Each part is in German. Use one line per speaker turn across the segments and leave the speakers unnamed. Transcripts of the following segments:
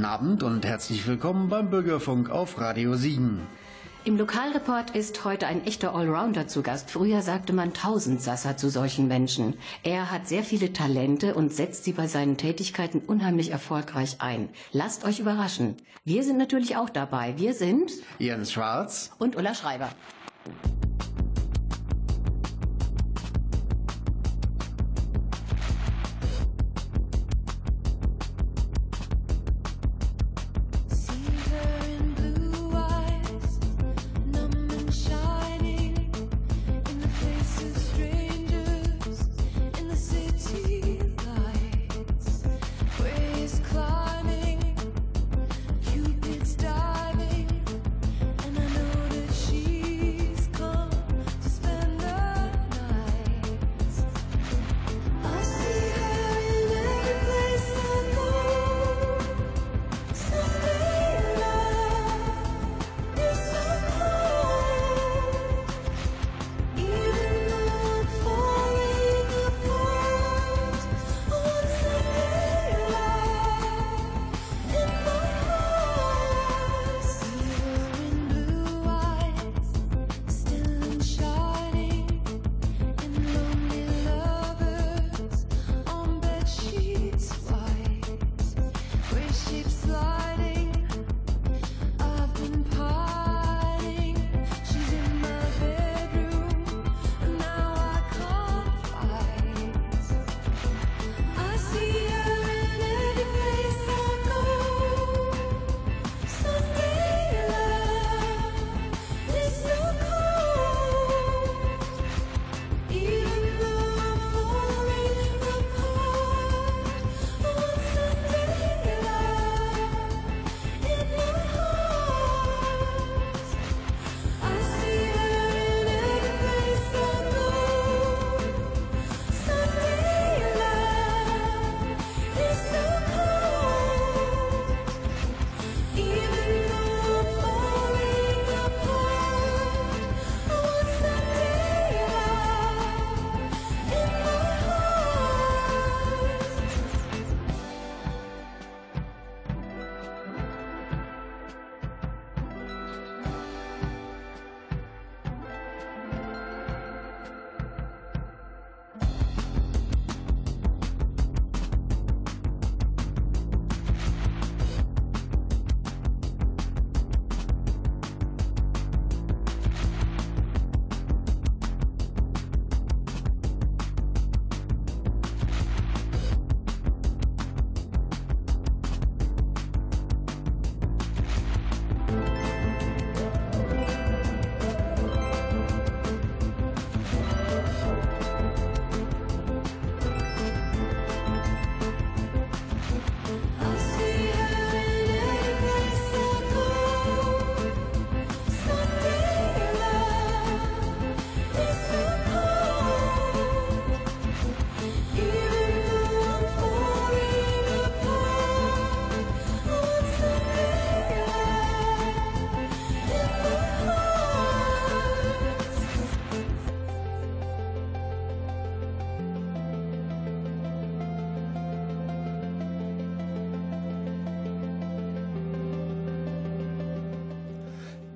Guten Abend und herzlich willkommen beim Bürgerfunk auf Radio Siegen.
Im Lokalreport ist heute ein echter Allrounder zu Gast. Früher sagte man Tausendsasser zu solchen Menschen. Er hat sehr viele Talente und setzt sie bei seinen Tätigkeiten unheimlich erfolgreich ein. Lasst euch überraschen. Wir sind natürlich auch dabei. Wir sind
Jens Schwarz
und Ulla Schreiber.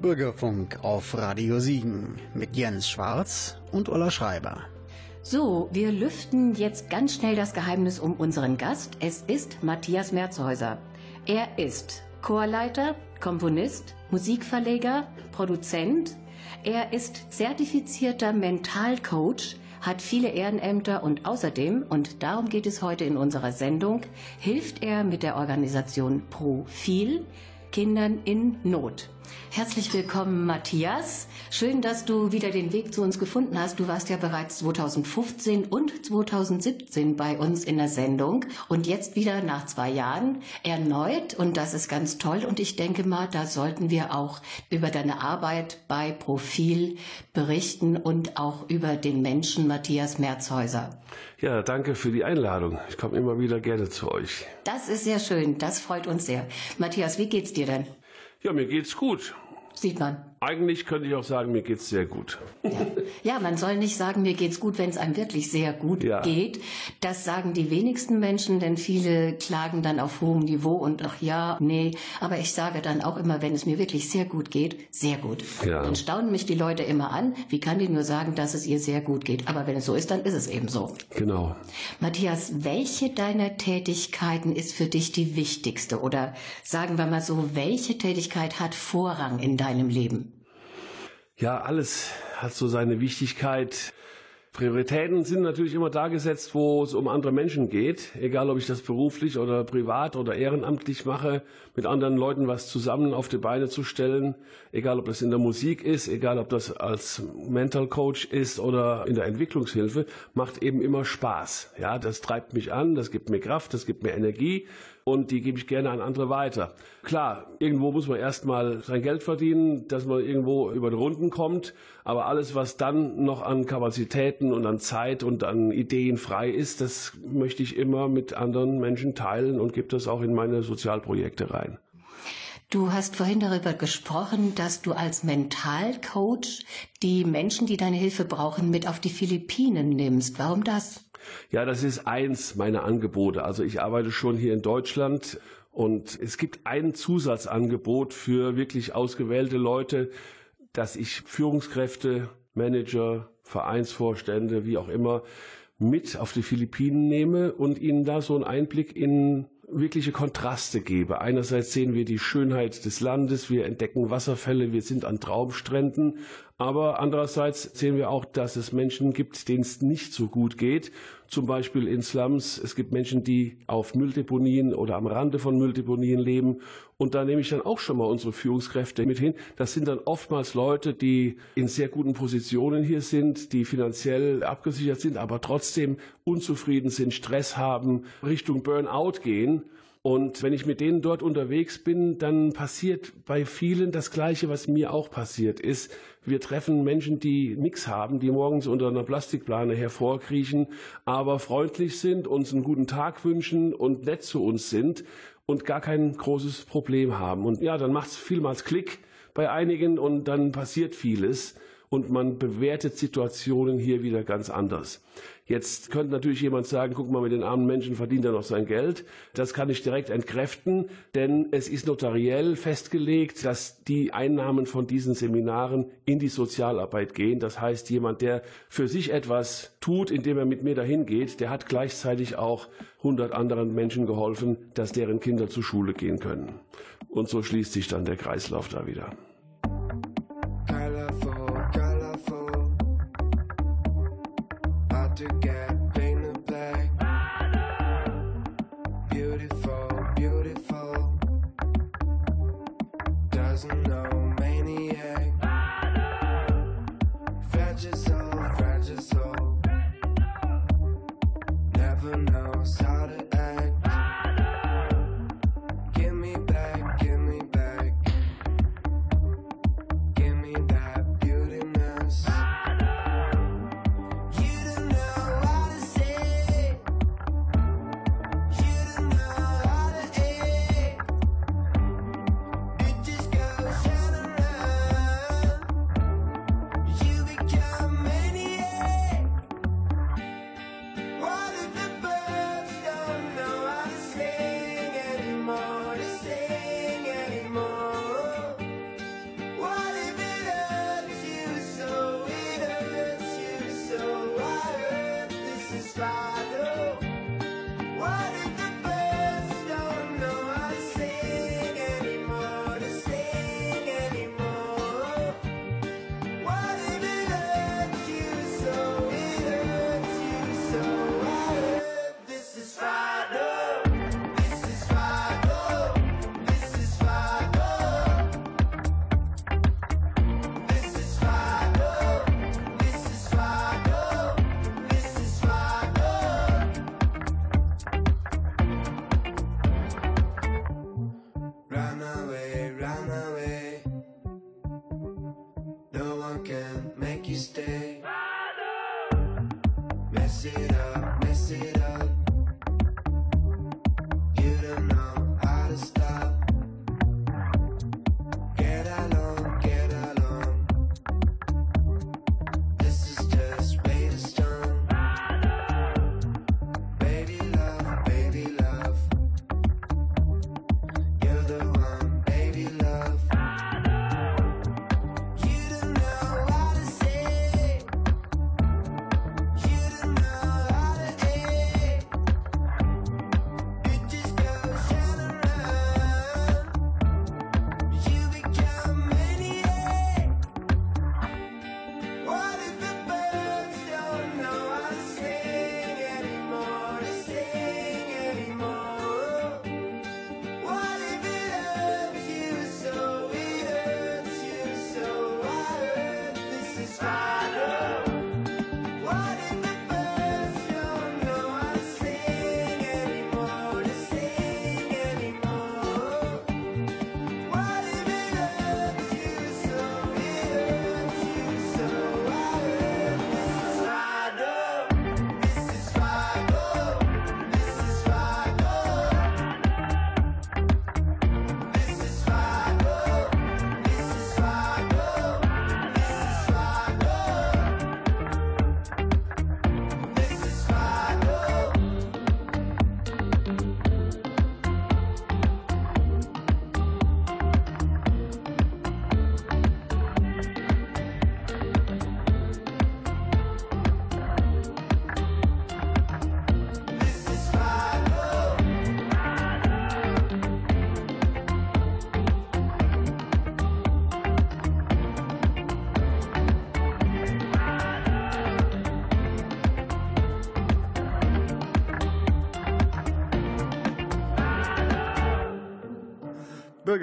Bürgerfunk auf Radio Siegen mit Jens Schwarz und Ulla Schreiber.
So, wir lüften jetzt ganz schnell das Geheimnis um unseren Gast. Es ist Matthias Merzhäuser. Er ist Chorleiter, Komponist, Musikverleger, Produzent. Er ist zertifizierter Mentalcoach, hat viele Ehrenämter und außerdem, und darum geht es heute in unserer Sendung, hilft er mit der Organisation Profil Kindern in Not. Herzlich willkommen, Matthias. Schön, dass du wieder den Weg zu uns gefunden hast. Du warst ja bereits 2015 und 2017 bei uns in der Sendung und jetzt wieder nach zwei Jahren erneut. Und das ist ganz toll. Und ich denke mal, da sollten wir auch über deine Arbeit bei Profil berichten und auch über den Menschen Matthias Merzhäuser.
Ja, danke für die Einladung. Ich komme immer wieder gerne zu euch.
Das ist sehr schön. Das freut uns sehr. Matthias, wie geht's dir denn?
Ja, mir geht's gut.
sieht man.
Eigentlich könnte ich auch sagen, mir geht's sehr gut.
Ja. man soll nicht sagen, mir geht's gut, wenn es einem wirklich sehr gut ja. geht. Das sagen die wenigsten Menschen, denn viele klagen dann auf hohem Niveau und ach ja, nee. Aber ich sage dann auch immer, wenn es mir wirklich sehr gut geht, sehr gut. Ja. Dann staunen mich die Leute immer an. Wie kann die nur sagen, dass es ihr sehr gut geht? Aber wenn es so ist, dann ist es eben so.
Genau.
Matthias, welche deiner Tätigkeiten ist für dich die wichtigste? Oder sagen wir mal so, welche Tätigkeit hat Vorrang in deinem Leben?
Ja, alles hat so seine Wichtigkeit. Prioritäten sind natürlich immer da gesetzt, wo es um andere Menschen geht. Egal, ob ich das beruflich oder privat oder ehrenamtlich mache, mit anderen Leuten was zusammen auf die Beine zu stellen. Egal, ob das in der Musik ist, egal, ob das als Mental Coach ist oder in der Entwicklungshilfe, macht eben immer Spaß. Ja, das treibt mich an, das gibt mir Kraft, das gibt mir Energie und die gebe ich gerne an andere weiter. Klar, irgendwo muss man erstmal sein Geld verdienen, dass man irgendwo über die Runden kommt, aber alles, was dann noch an Kapazitäten und an Zeit und an Ideen frei ist, das möchte ich immer mit anderen Menschen teilen und gebe das auch in meine Sozialprojekte rein.
Du hast vorhin darüber gesprochen, dass du als Mentalcoach die Menschen, die deine Hilfe brauchen, mit auf die Philippinen nimmst. Warum das?
Ja, das ist eins meiner Angebote. Also ich arbeite schon hier in Deutschland und es gibt ein Zusatzangebot für wirklich ausgewählte Leute, dass ich Führungskräfte, Manager, Vereinsvorstände, wie auch immer, mit auf die Philippinen nehme und ihnen da so einen Einblick in wirkliche Kontraste gebe. Einerseits sehen wir die Schönheit des Landes, wir entdecken Wasserfälle, wir sind an Traumstränden, aber andererseits sehen wir auch, dass es Menschen gibt, denen es nicht so gut geht. Zum Beispiel in Slums. Es gibt Menschen, die auf Mülldeponien oder am Rande von Mülldeponien leben. Und da nehme ich dann auch schon mal unsere Führungskräfte mit hin. Das sind dann oftmals Leute, die in sehr guten Positionen hier sind, die finanziell abgesichert sind, aber trotzdem unzufrieden sind, Stress haben, Richtung Burnout gehen. Und wenn ich mit denen dort unterwegs bin, dann passiert bei vielen das Gleiche, was mir auch passiert ist. Wir treffen Menschen, die nichts haben, die morgens unter einer Plastikplane hervorkriechen, aber freundlich sind, uns einen guten Tag wünschen und nett zu uns sind und gar kein großes Problem haben. Und ja, dann macht es vielmals Klick bei einigen und dann passiert vieles und man bewertet Situationen hier wieder ganz anders. Jetzt könnte natürlich jemand sagen, guck mal, mit den armen Menschen verdient er noch sein Geld. Das kann ich direkt entkräften, denn es ist notariell festgelegt, dass die Einnahmen von diesen Seminaren in die Sozialarbeit gehen. Das heißt, jemand, der für sich etwas tut, indem er mit mir dahin geht, der hat gleichzeitig auch 100 anderen Menschen geholfen, dass deren Kinder zur Schule gehen können. Und so schließt sich dann der Kreislauf da wieder.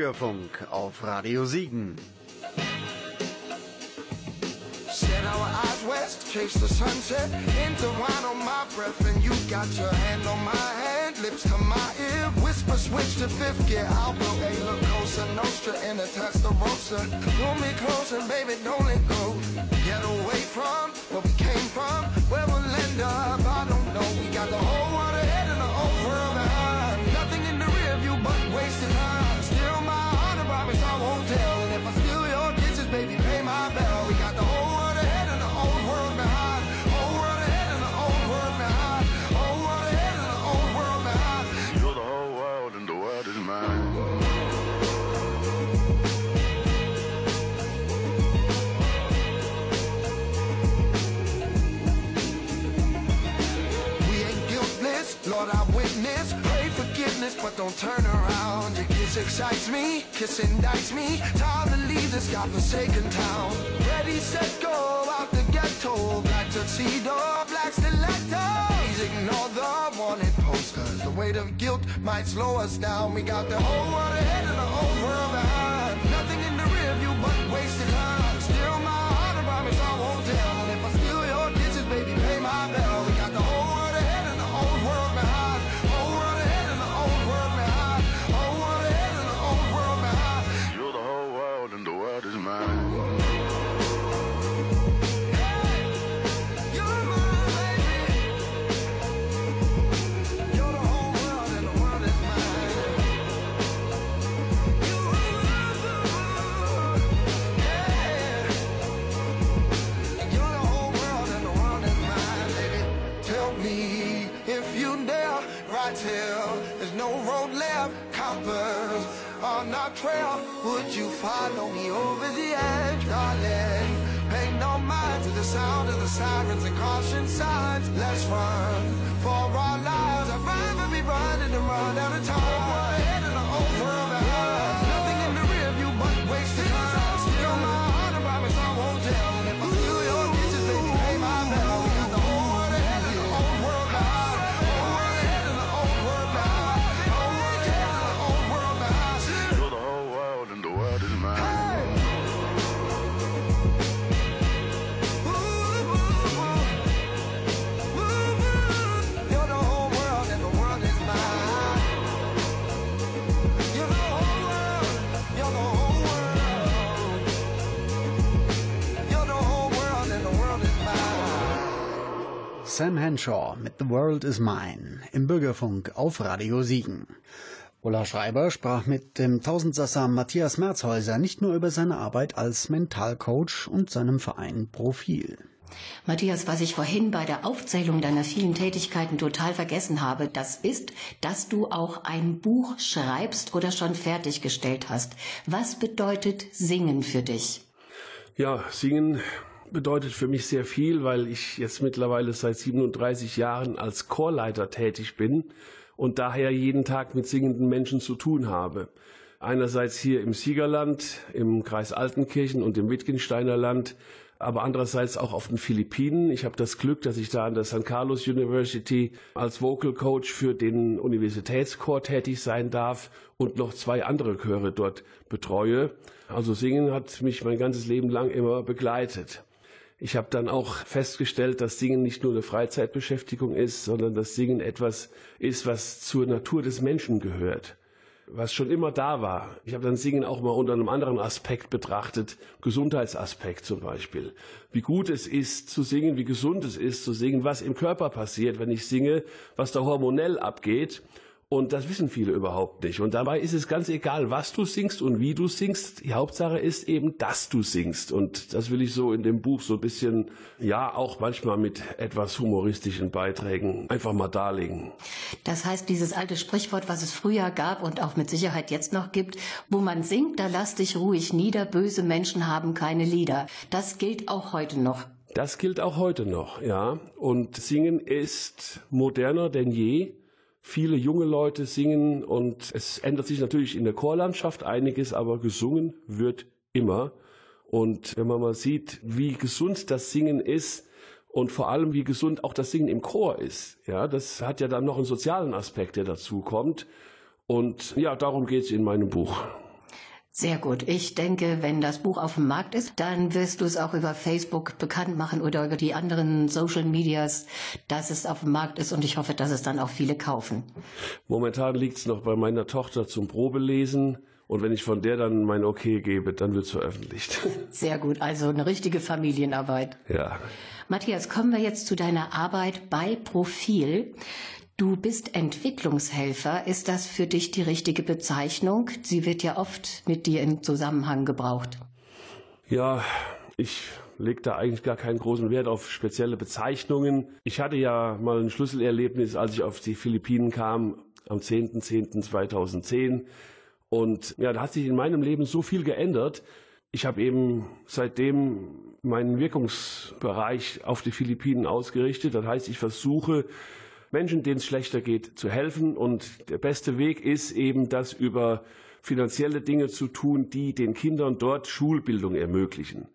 Bürgerfunk auf Radio Siegen.
Set our eyes west, chase the sunset, into wine on my breath, and you got your hand on my hand, lips to my ear, whisper switch to fifth gear. I'll blow a La Cosa Nostra and the roaster. Pull me closer, baby, don't let go. Get away from where we came from, where we'll end up. Don't turn around. Your kiss excites me, kiss indicts me. Time to leave this godforsaken town. Ready, set, go out the ghetto. Black tuxedo, black stiletto. Please ignore the wanted posters. The weight of guilt might slow us down. We got the whole world ahead and the whole world behind. Nothing in the rear view but wasted time. Trail. Would you follow me over the edge, darling? Pay no mind to the sound of the sirens and caution signs. Let's run for our lives. I'd rather be running and run out of time.
Sam Henshaw mit The World is Mine im Bürgerfunk auf Radio Siegen. Ulla Schreiber sprach mit dem Tausendsasser Matthias Merzhäuser nicht nur über seine Arbeit als Mentalcoach und seinem Verein Profil.
Matthias, was ich vorhin bei der Aufzählung deiner vielen Tätigkeiten total vergessen habe, das ist, dass du auch ein Buch schreibst oder schon fertiggestellt hast. Was bedeutet Singen für dich?
Ja, singen bedeutet für mich sehr viel, weil ich jetzt mittlerweile seit 37 Jahren als Chorleiter tätig bin und daher jeden Tag mit singenden Menschen zu tun habe. Einerseits hier im Siegerland, im Kreis Altenkirchen und im Wittgensteiner Land, aber andererseits auch auf den Philippinen. Ich habe das Glück, dass ich da an der San Carlos University als Vocal Coach für den Universitätschor tätig sein darf und noch zwei andere Chöre dort betreue. Also Singen hat mich mein ganzes Leben lang immer begleitet. Ich habe dann auch festgestellt, dass Singen nicht nur eine Freizeitbeschäftigung ist, sondern dass Singen etwas ist, was zur Natur des Menschen gehört was schon immer da war. Ich habe dann Singen auch mal unter einem anderen Aspekt betrachtet, Gesundheitsaspekt zum Beispiel. Wie gut es ist zu singen, wie gesund es ist zu singen, was im Körper passiert, wenn ich singe, was da hormonell abgeht. Und das wissen viele überhaupt nicht. Und dabei ist es ganz egal, was du singst und wie du singst. Die Hauptsache ist eben, dass du singst. Und das will ich so in dem Buch so ein bisschen, ja, auch manchmal mit etwas humoristischen Beiträgen einfach mal darlegen.
Das heißt, dieses alte Sprichwort, was es früher gab und auch mit Sicherheit jetzt noch gibt, wo man singt, da lass dich ruhig nieder, böse Menschen haben keine Lieder. Das gilt auch heute noch.
Das gilt auch heute noch, ja. Und Singen ist moderner denn je. Viele junge Leute singen und es ändert sich natürlich in der Chorlandschaft einiges, aber gesungen wird immer. Und wenn man mal sieht, wie gesund das Singen ist und vor allem wie gesund auch das Singen im Chor ist, ja, das hat ja dann noch einen sozialen Aspekt, der dazu kommt. Und ja, darum geht es in meinem Buch.
Sehr gut. Ich denke, wenn das Buch auf dem Markt ist, dann wirst du es auch über Facebook bekannt machen oder über die anderen Social Medias, dass es auf dem Markt ist und ich hoffe, dass es dann auch viele kaufen.
Momentan liegt es noch bei meiner Tochter zum Probelesen. Und wenn ich von der dann mein Okay gebe, dann wird es veröffentlicht.
Sehr gut, also eine richtige Familienarbeit.
Ja.
Matthias, kommen wir jetzt zu deiner Arbeit bei Profil. Du bist Entwicklungshelfer. Ist das für dich die richtige Bezeichnung? Sie wird ja oft mit dir im Zusammenhang gebraucht.
Ja, ich lege da eigentlich gar keinen großen Wert auf spezielle Bezeichnungen. Ich hatte ja mal ein Schlüsselerlebnis, als ich auf die Philippinen kam, am 10.10.2010. Und ja, da hat sich in meinem Leben so viel geändert. Ich habe eben seitdem meinen Wirkungsbereich auf die Philippinen ausgerichtet. Das heißt, ich versuche, Menschen, denen es schlechter geht, zu helfen. Und der beste Weg ist eben, das über finanzielle Dinge zu tun, die den Kindern dort Schulbildung ermöglichen.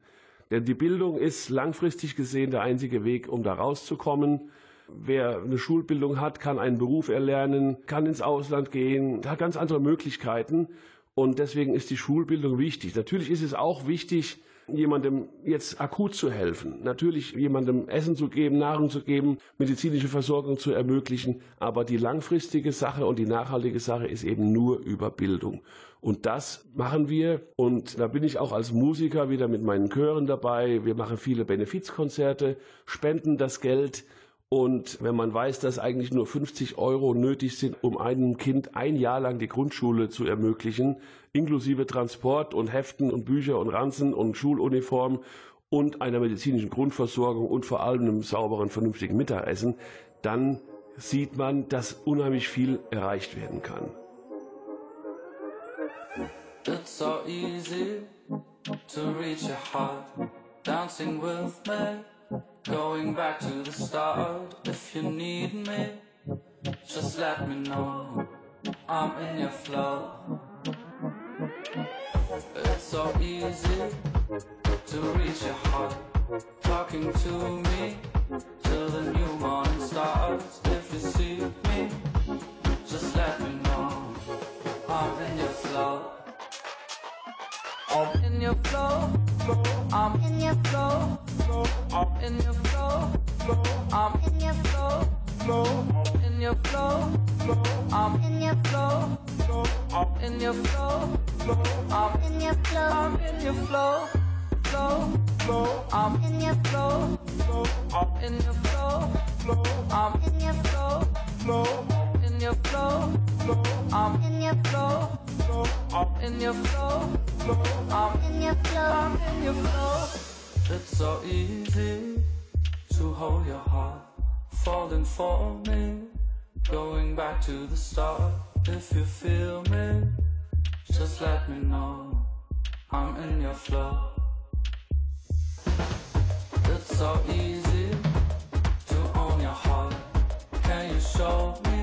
Denn die Bildung ist langfristig gesehen der einzige Weg, um da rauszukommen. Wer eine Schulbildung hat, kann einen Beruf erlernen, kann ins Ausland gehen, hat ganz andere Möglichkeiten. Und deswegen ist die Schulbildung wichtig. Natürlich ist es auch wichtig, jemandem jetzt akut zu helfen. Natürlich jemandem Essen zu geben, Nahrung zu geben, medizinische Versorgung zu ermöglichen. Aber die langfristige Sache und die nachhaltige Sache ist eben nur über Bildung. Und das machen wir. Und da bin ich auch als Musiker wieder mit meinen Chören dabei. Wir machen viele Benefizkonzerte, spenden das Geld und wenn man weiß, dass eigentlich nur 50 Euro nötig sind, um einem Kind ein Jahr lang die Grundschule zu ermöglichen, inklusive Transport und Heften und Bücher und Ranzen und Schuluniform und einer medizinischen Grundversorgung und vor allem einem sauberen, vernünftigen Mittagessen, dann sieht man, dass unheimlich viel erreicht werden kann. It's so easy to reach your heart, dancing with me. Going back to the start, if you need me, just let me know. I'm in your flow. It's so easy to reach your heart. Talking to me till the new morning starts. If you see me, just let me know. I'm in your flow. I'm in your flow. I'm in your flow. I'm in your flow. I'm in your flow. In your flow. I'm in your flow. I'm in your flow. I'm in your flow. I'm in your flow. Flow. flow, I'm in your flow. flow, I'm in your flow. flow, I'm in your flow. In your flow. I'm in your flow. I'm in your flow. I'm in your flow. I'm in your flow. It's so easy to hold your heart, falling for me, going back to the start. If you feel me, just let me know. I'm in your flow. It's so easy to own your heart. Can you show me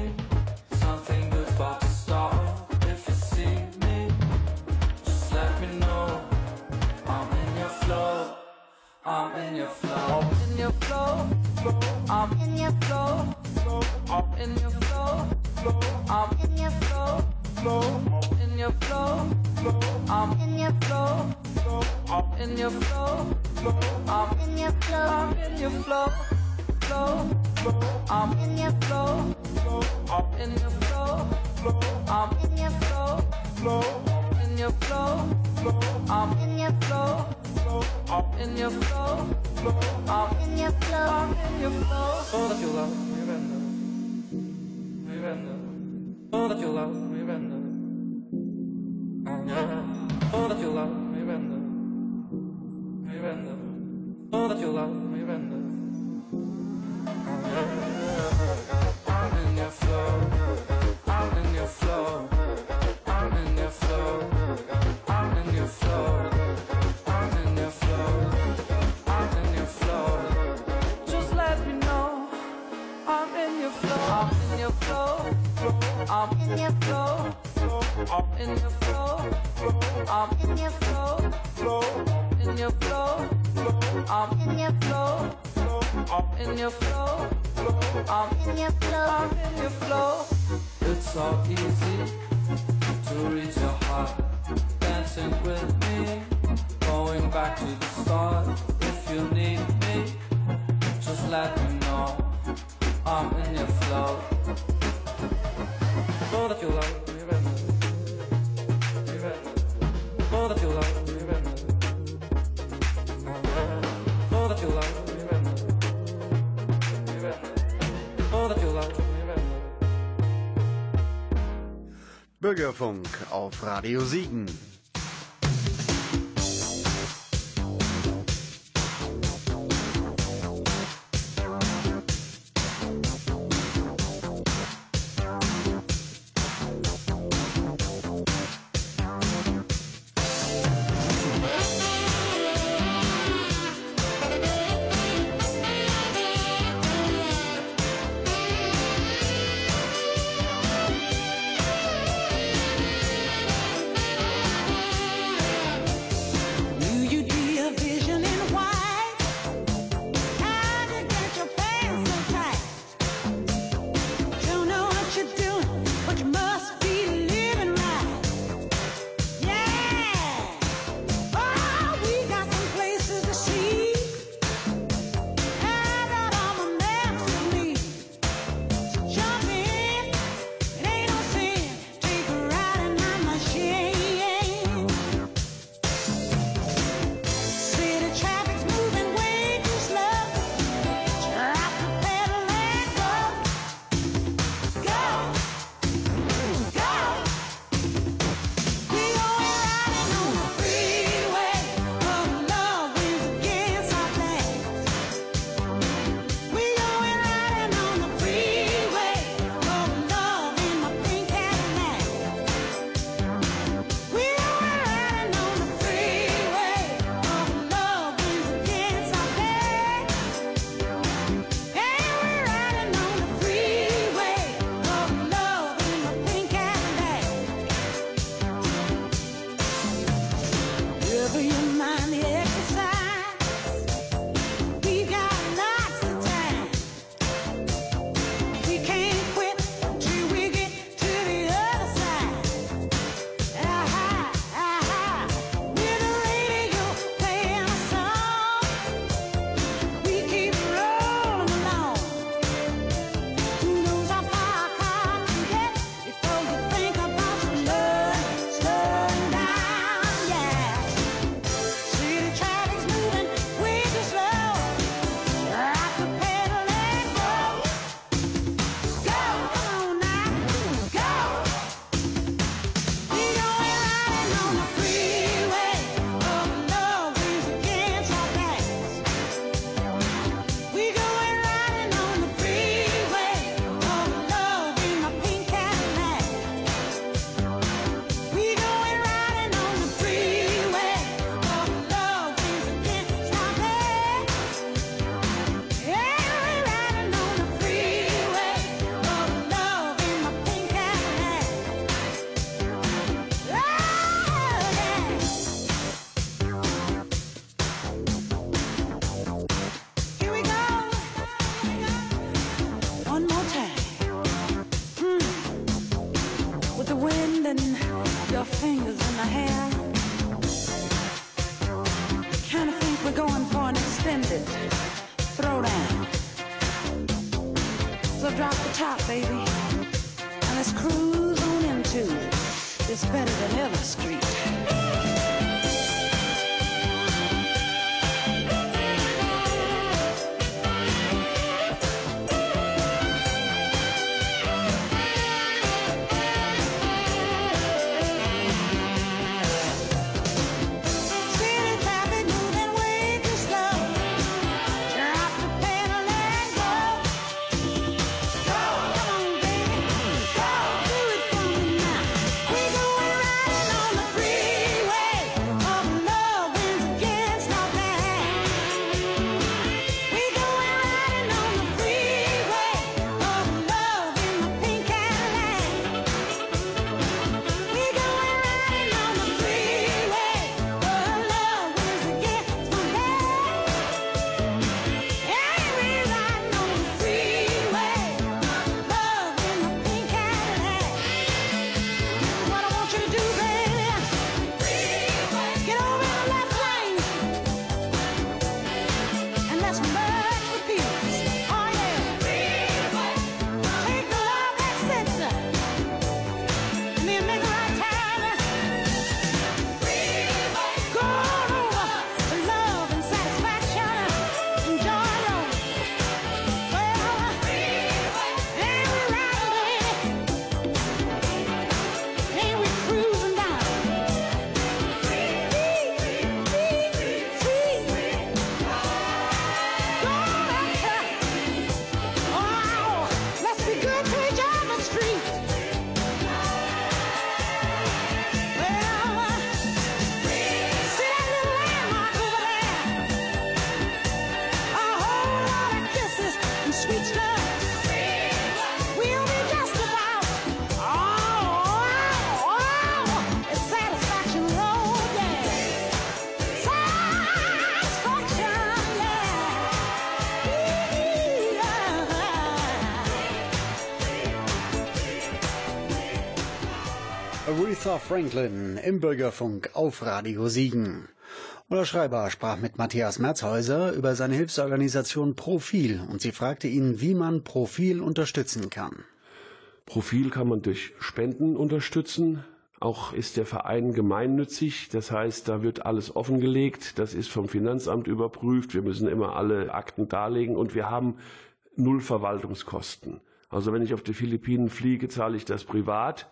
Your flow. I'm in your flow. I'm in your flow. I'm in your flow. In your flow. I'm in your flow. I'm in your flow. I'm in your flow. I'm in your flow. Flow. I'm in your flow. I'm in your flow. I'm in your flow. In your flow. I'm in your flow. I'm in your flow. I'm in your flow. I'm in your flow. Oh, that you love me render. Me render. Oh, that you love me render. Oh, yeah. Oh, that you love me render. Me render. Oh, that you love me I'm in your flow, I'm in your flow, I'm in your flow, flow, in your flow, I'm in your flow, flow, in your flow, I'm in your flow, I'm in your flow. It's so easy to reach your heart, dancing with me, going back to the start. If you need me, just let me know. I'm in your flow. Bürgerfunk auf Radio Siegen. it. Throw down. So drop the top, baby. And let's
cruise on into this
better
than ever street. Franklin im Bürgerfunk auf Radio Siegen. Ulla Schreiber sprach mit Matthias Merzhäuser über seine Hilfsorganisation Profil und sie fragte ihn, wie man Profil unterstützen kann.
Profil kann man durch Spenden unterstützen. Auch ist der Verein gemeinnützig, das heißt, da wird alles offengelegt, das ist vom Finanzamt überprüft, wir müssen immer alle Akten darlegen und wir haben null Verwaltungskosten. Also wenn ich auf die Philippinen fliege, zahle ich das privat.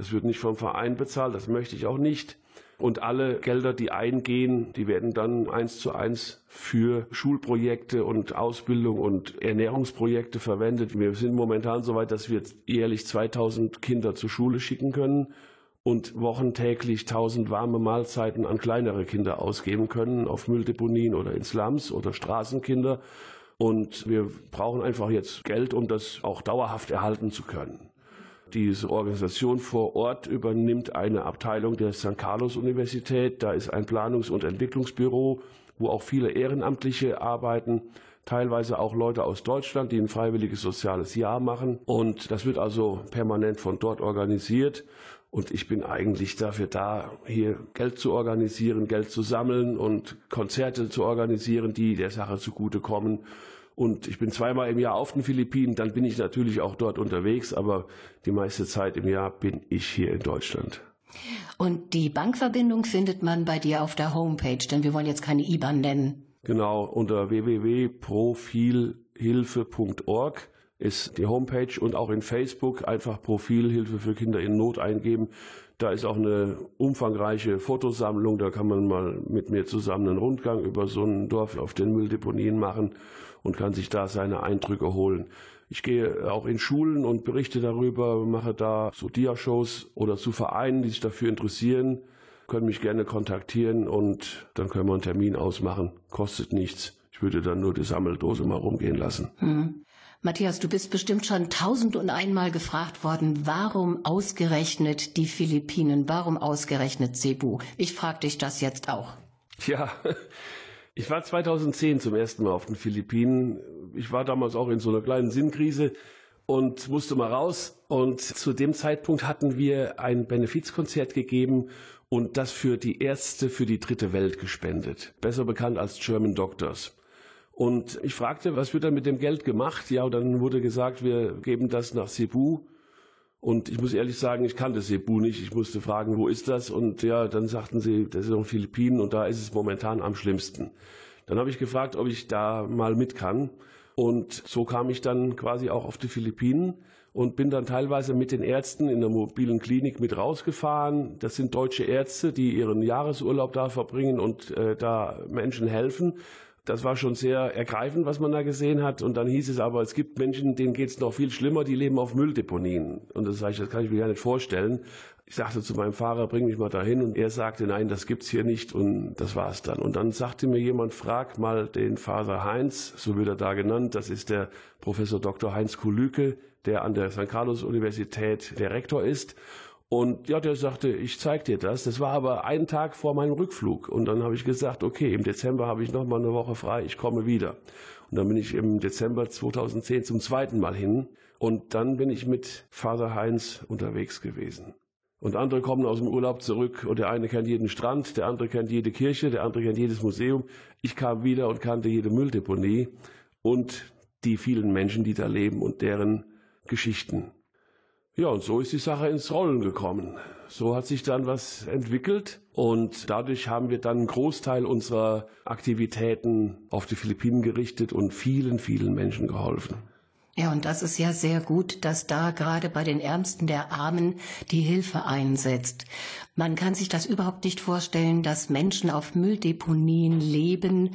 Das wird nicht vom Verein bezahlt, das möchte ich auch nicht. Und alle Gelder, die eingehen, die werden dann eins zu eins für Schulprojekte und Ausbildung und Ernährungsprojekte verwendet. Wir sind momentan so weit, dass wir jährlich 2000 Kinder zur Schule schicken können und wochentäglich 1000 warme Mahlzeiten an kleinere Kinder ausgeben können, auf Mülldeponien oder in Slums oder Straßenkinder. Und wir brauchen einfach jetzt Geld, um das auch dauerhaft erhalten zu können. Diese Organisation vor Ort übernimmt eine Abteilung der St. Carlos Universität. Da ist ein Planungs- und Entwicklungsbüro, wo auch viele Ehrenamtliche arbeiten, teilweise auch Leute aus Deutschland, die ein freiwilliges soziales Jahr machen. Und das wird also permanent von dort organisiert. Und ich bin eigentlich dafür da, hier Geld zu organisieren, Geld zu sammeln und Konzerte zu organisieren, die der Sache zugutekommen. Und ich bin zweimal im Jahr auf den Philippinen, dann bin ich natürlich auch dort unterwegs, aber die meiste Zeit im Jahr bin ich hier in Deutschland.
Und die Bankverbindung findet man bei dir auf der Homepage, denn wir wollen jetzt keine IBAN nennen.
Genau, unter www.profilhilfe.org ist die Homepage und auch in Facebook einfach Profilhilfe für Kinder in Not eingeben. Da ist auch eine umfangreiche Fotosammlung, da kann man mal mit mir zusammen einen Rundgang über so ein Dorf auf den Mülldeponien machen und kann sich da seine Eindrücke holen. Ich gehe auch in Schulen und berichte darüber, mache da so Dia-Shows oder zu Vereinen, die sich dafür interessieren, können mich gerne kontaktieren und dann können wir einen Termin ausmachen. Kostet nichts. Ich würde dann nur die Sammeldose mal rumgehen lassen.
Hm. Matthias, du bist bestimmt schon tausend und einmal gefragt worden, warum ausgerechnet die Philippinen, warum ausgerechnet Cebu? Ich frage dich das jetzt auch.
Ja, ich war 2010 zum ersten Mal auf den Philippinen. Ich war damals auch in so einer kleinen Sinnkrise und musste mal raus. Und zu dem Zeitpunkt hatten wir ein Benefizkonzert gegeben und das für die Ärzte für die dritte Welt gespendet. Besser bekannt als German Doctors. Und ich fragte, was wird dann mit dem Geld gemacht? Ja, und dann wurde gesagt, wir geben das nach Cebu. Und ich muss ehrlich sagen, ich kannte Cebu nicht. Ich musste fragen, wo ist das? Und ja, dann sagten sie, das ist auf Philippinen und da ist es momentan am schlimmsten. Dann habe ich gefragt, ob ich da mal mit kann. Und so kam ich dann quasi auch auf die Philippinen und bin dann teilweise mit den Ärzten in der mobilen Klinik mit rausgefahren. Das sind deutsche Ärzte, die ihren Jahresurlaub da verbringen und äh, da Menschen helfen. Das war schon sehr ergreifend, was man da gesehen hat. Und dann hieß es aber, es gibt Menschen, denen geht es noch viel schlimmer, die leben auf Mülldeponien. Und das ich, das kann ich mir gar nicht vorstellen. Ich sagte zu meinem Fahrer, bring mich mal dahin. Und er sagte, nein, das gibt's hier nicht. Und das war's dann. Und dann sagte mir jemand, frag mal den Vater Heinz, so wird er da genannt. Das ist der Professor Dr. Heinz Kulüke, der an der St. Carlos Universität der Rektor ist. Und ja, der sagte, ich zeig dir das. Das war aber einen Tag vor meinem Rückflug. Und dann habe ich gesagt, okay, im Dezember habe ich noch mal eine Woche frei, ich komme wieder. Und dann bin ich im Dezember 2010 zum zweiten Mal hin. Und dann bin ich mit Vater Heinz unterwegs gewesen. Und andere kommen aus dem Urlaub zurück und der eine kennt jeden Strand, der andere kennt jede Kirche, der andere kennt jedes Museum. Ich kam wieder und kannte jede Mülldeponie und die vielen Menschen, die da leben und deren Geschichten. Ja, und so ist die Sache ins Rollen gekommen. So hat sich dann was entwickelt und dadurch haben wir dann einen Großteil unserer Aktivitäten auf die Philippinen gerichtet und vielen, vielen Menschen geholfen.
Ja, und das ist ja sehr gut, dass da gerade bei den Ärmsten der Armen die Hilfe einsetzt. Man kann sich das überhaupt nicht vorstellen, dass Menschen auf Mülldeponien leben,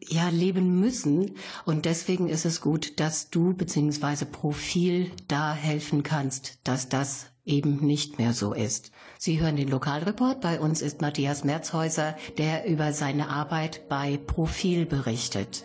ja, leben müssen. Und deswegen ist es gut, dass du bzw. Profil da helfen kannst, dass das eben nicht mehr so ist. Sie hören den Lokalreport. Bei uns ist Matthias Merzhäuser, der über seine Arbeit bei Profil berichtet.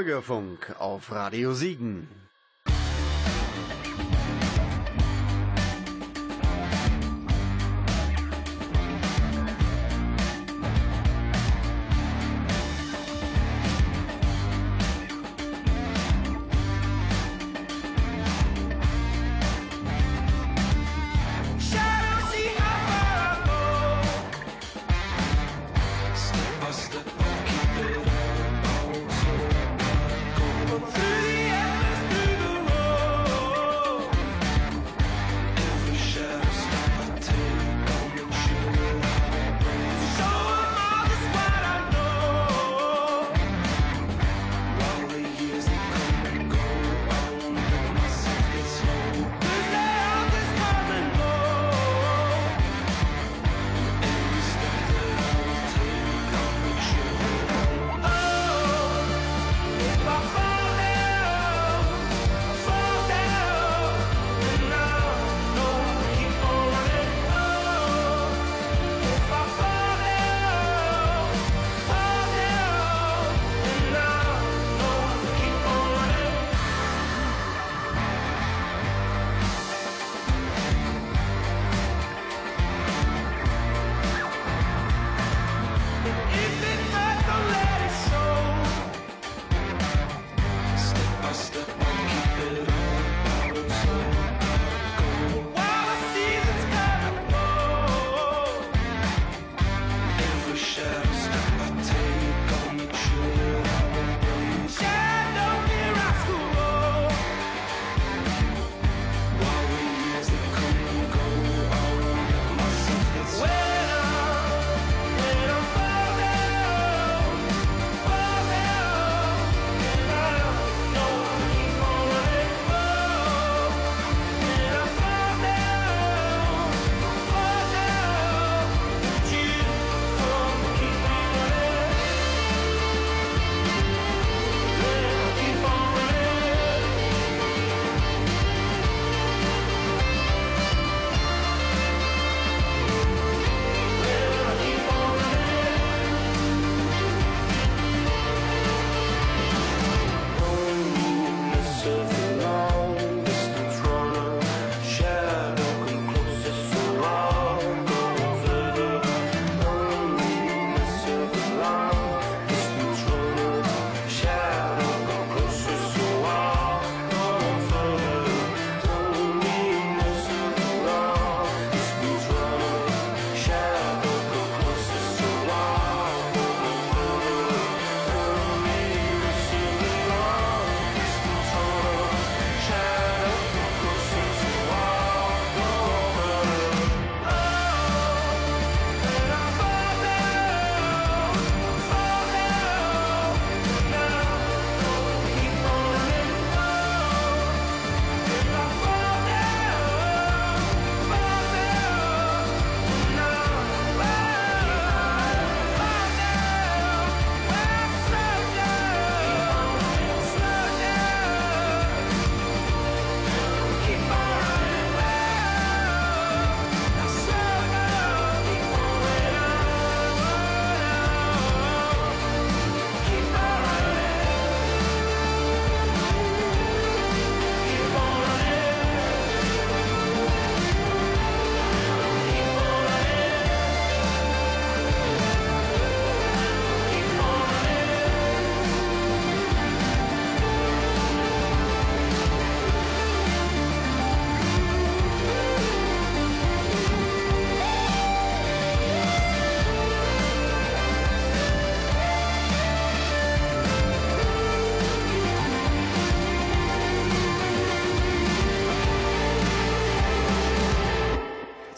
Bürgerfunk auf Radio Siegen.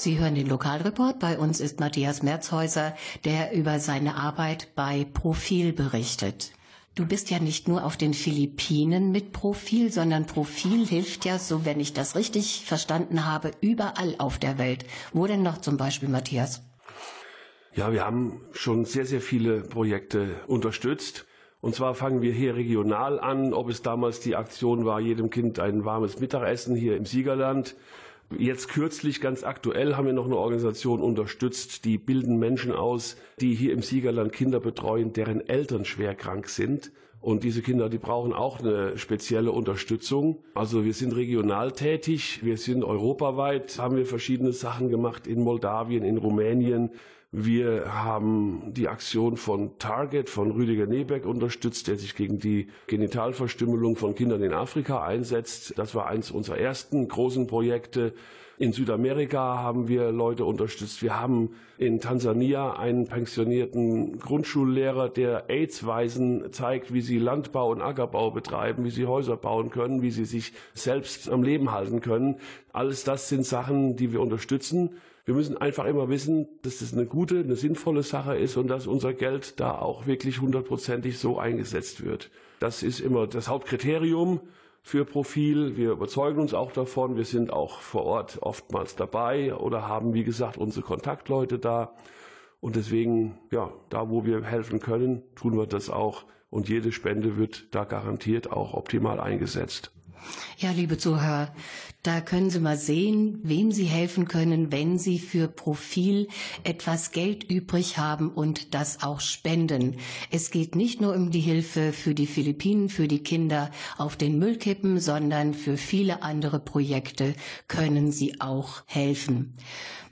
Sie hören den Lokalreport. Bei uns ist Matthias Merzhäuser, der über seine Arbeit bei Profil berichtet. Du bist ja nicht nur auf den Philippinen mit Profil, sondern Profil hilft ja, so wenn ich das richtig verstanden habe, überall auf der Welt. Wo denn noch zum Beispiel, Matthias?
Ja, wir haben schon sehr, sehr viele Projekte unterstützt. Und zwar fangen wir hier regional an, ob es damals die Aktion war, jedem Kind ein warmes Mittagessen hier im Siegerland. Jetzt kürzlich, ganz aktuell, haben wir noch eine Organisation unterstützt, die bilden Menschen aus, die hier im Siegerland Kinder betreuen, deren Eltern schwer krank sind. Und diese Kinder, die brauchen auch eine spezielle Unterstützung. Also wir sind regional tätig, wir sind europaweit, haben wir verschiedene Sachen gemacht in Moldawien, in Rumänien. Wir haben die Aktion von Target von Rüdiger Nebeck unterstützt, der sich gegen die Genitalverstümmelung von Kindern in Afrika einsetzt. Das war eins unserer ersten großen Projekte. In Südamerika haben wir Leute unterstützt. Wir haben in Tansania einen pensionierten Grundschullehrer, der AIDS-Weisen zeigt, wie sie Landbau und Ackerbau betreiben, wie sie Häuser bauen können, wie sie sich selbst am Leben halten können. Alles das sind Sachen, die wir unterstützen. Wir müssen einfach immer wissen, dass das eine gute, eine sinnvolle Sache ist und dass unser Geld da auch wirklich hundertprozentig so eingesetzt wird. Das ist immer das Hauptkriterium für Profil. Wir überzeugen uns auch davon. Wir sind auch vor Ort oftmals dabei oder haben, wie gesagt, unsere Kontaktleute da. Und deswegen, ja, da wo wir helfen können, tun wir das auch. Und jede Spende wird da garantiert auch optimal eingesetzt.
Ja, liebe Zuhörer, da können Sie mal sehen, wem Sie helfen können, wenn Sie für Profil etwas Geld übrig haben und das auch spenden. Es geht nicht nur um die Hilfe für die Philippinen, für die Kinder auf den Müllkippen, sondern für viele andere Projekte können Sie auch helfen.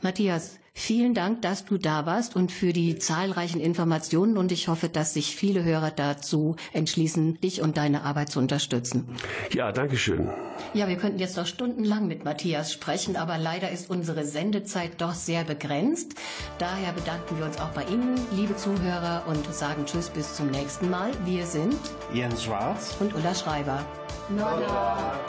Matthias, Vielen Dank, dass du da warst und für die zahlreichen Informationen und ich hoffe, dass sich viele Hörer dazu entschließen, dich und deine Arbeit zu unterstützen.
Ja, danke schön.
Ja, wir könnten jetzt noch stundenlang mit Matthias sprechen, aber leider ist unsere Sendezeit doch sehr begrenzt. Daher bedanken wir uns auch bei Ihnen, liebe Zuhörer, und sagen Tschüss bis zum nächsten Mal. Wir sind
Jens Schwarz
und Ulla Schreiber. Nada.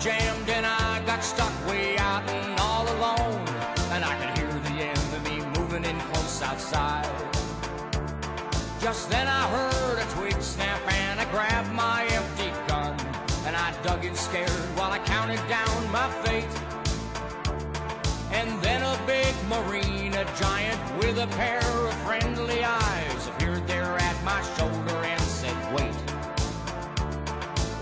jammed and I got stuck way out and all alone. And I could hear the enemy moving in close outside. Just then I heard a twig snap and I grabbed my empty gun. And I dug in scared while I counted down my fate. And then a big marine, a giant with a pair of friendly eyes, appeared there at my shoulder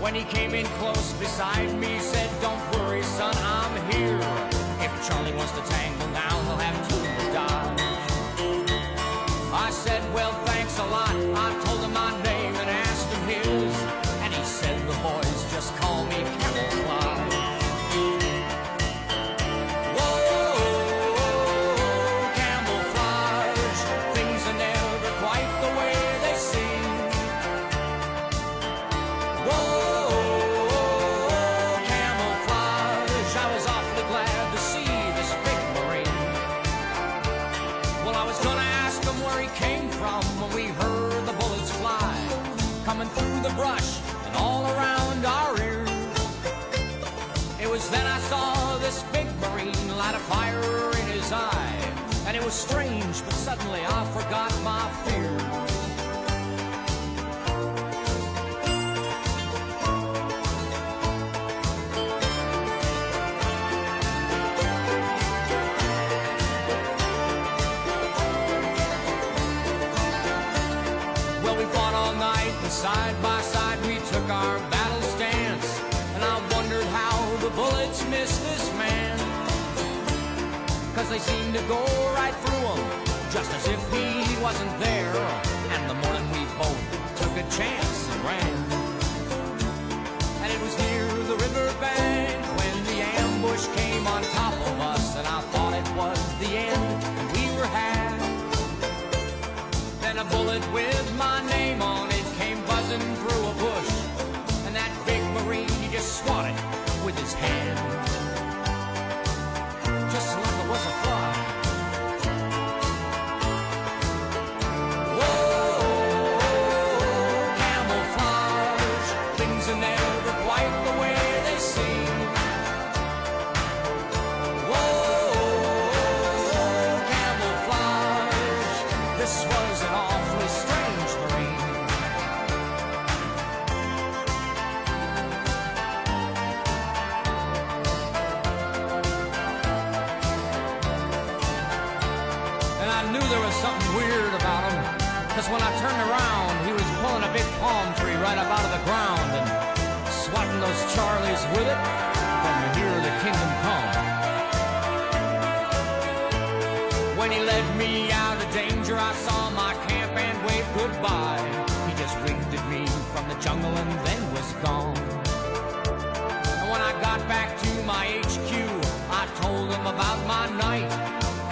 when he came in close beside me, said, Don't worry, son, I'm here. If Charlie wants to tangle now, he'll have to dodge. I said, Well, thanks a lot. I told him my name and asked him his. And he said, The boys just call me from here the kingdom come. When he led me out of danger, I saw my camp and waved goodbye. He just winked at me from the jungle and then was gone. And when I got back to my HQ, I told him about my night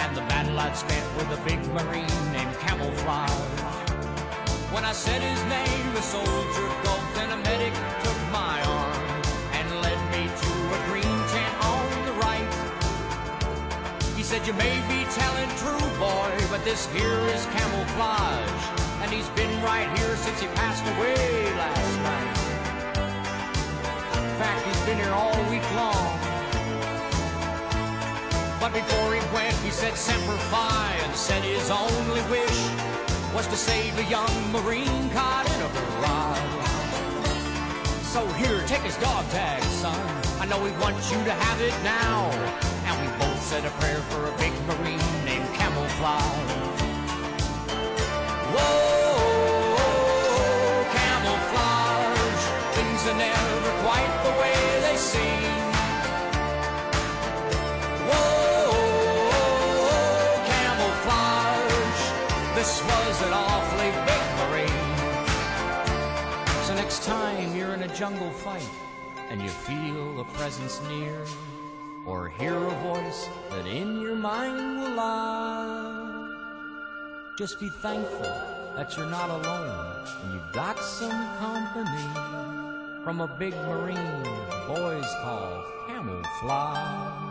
and the battle I'd spent with a big marine named Camouflage. When I said his name, the soldier gulped and a medic You may be telling true, boy, but this here is camouflage. And he's been right here since he passed away last night. In fact, he's been here all week long. But before he went, he said Semper Fi and said his only wish was to save a young Marine caught in a barrage. So here, take his dog tag, son. I know he wants you to have it now. Said a prayer for a big Marine named Camouflage. Whoa, camouflage. Things are never quite the way they seem. Whoa, camouflage. This was an awfully big marine. So next time you're in a jungle fight and you feel a presence near, or hear a voice that in your mind will lie, just be thankful that you're not alone and you've got some company from a big marine boys call camouflage.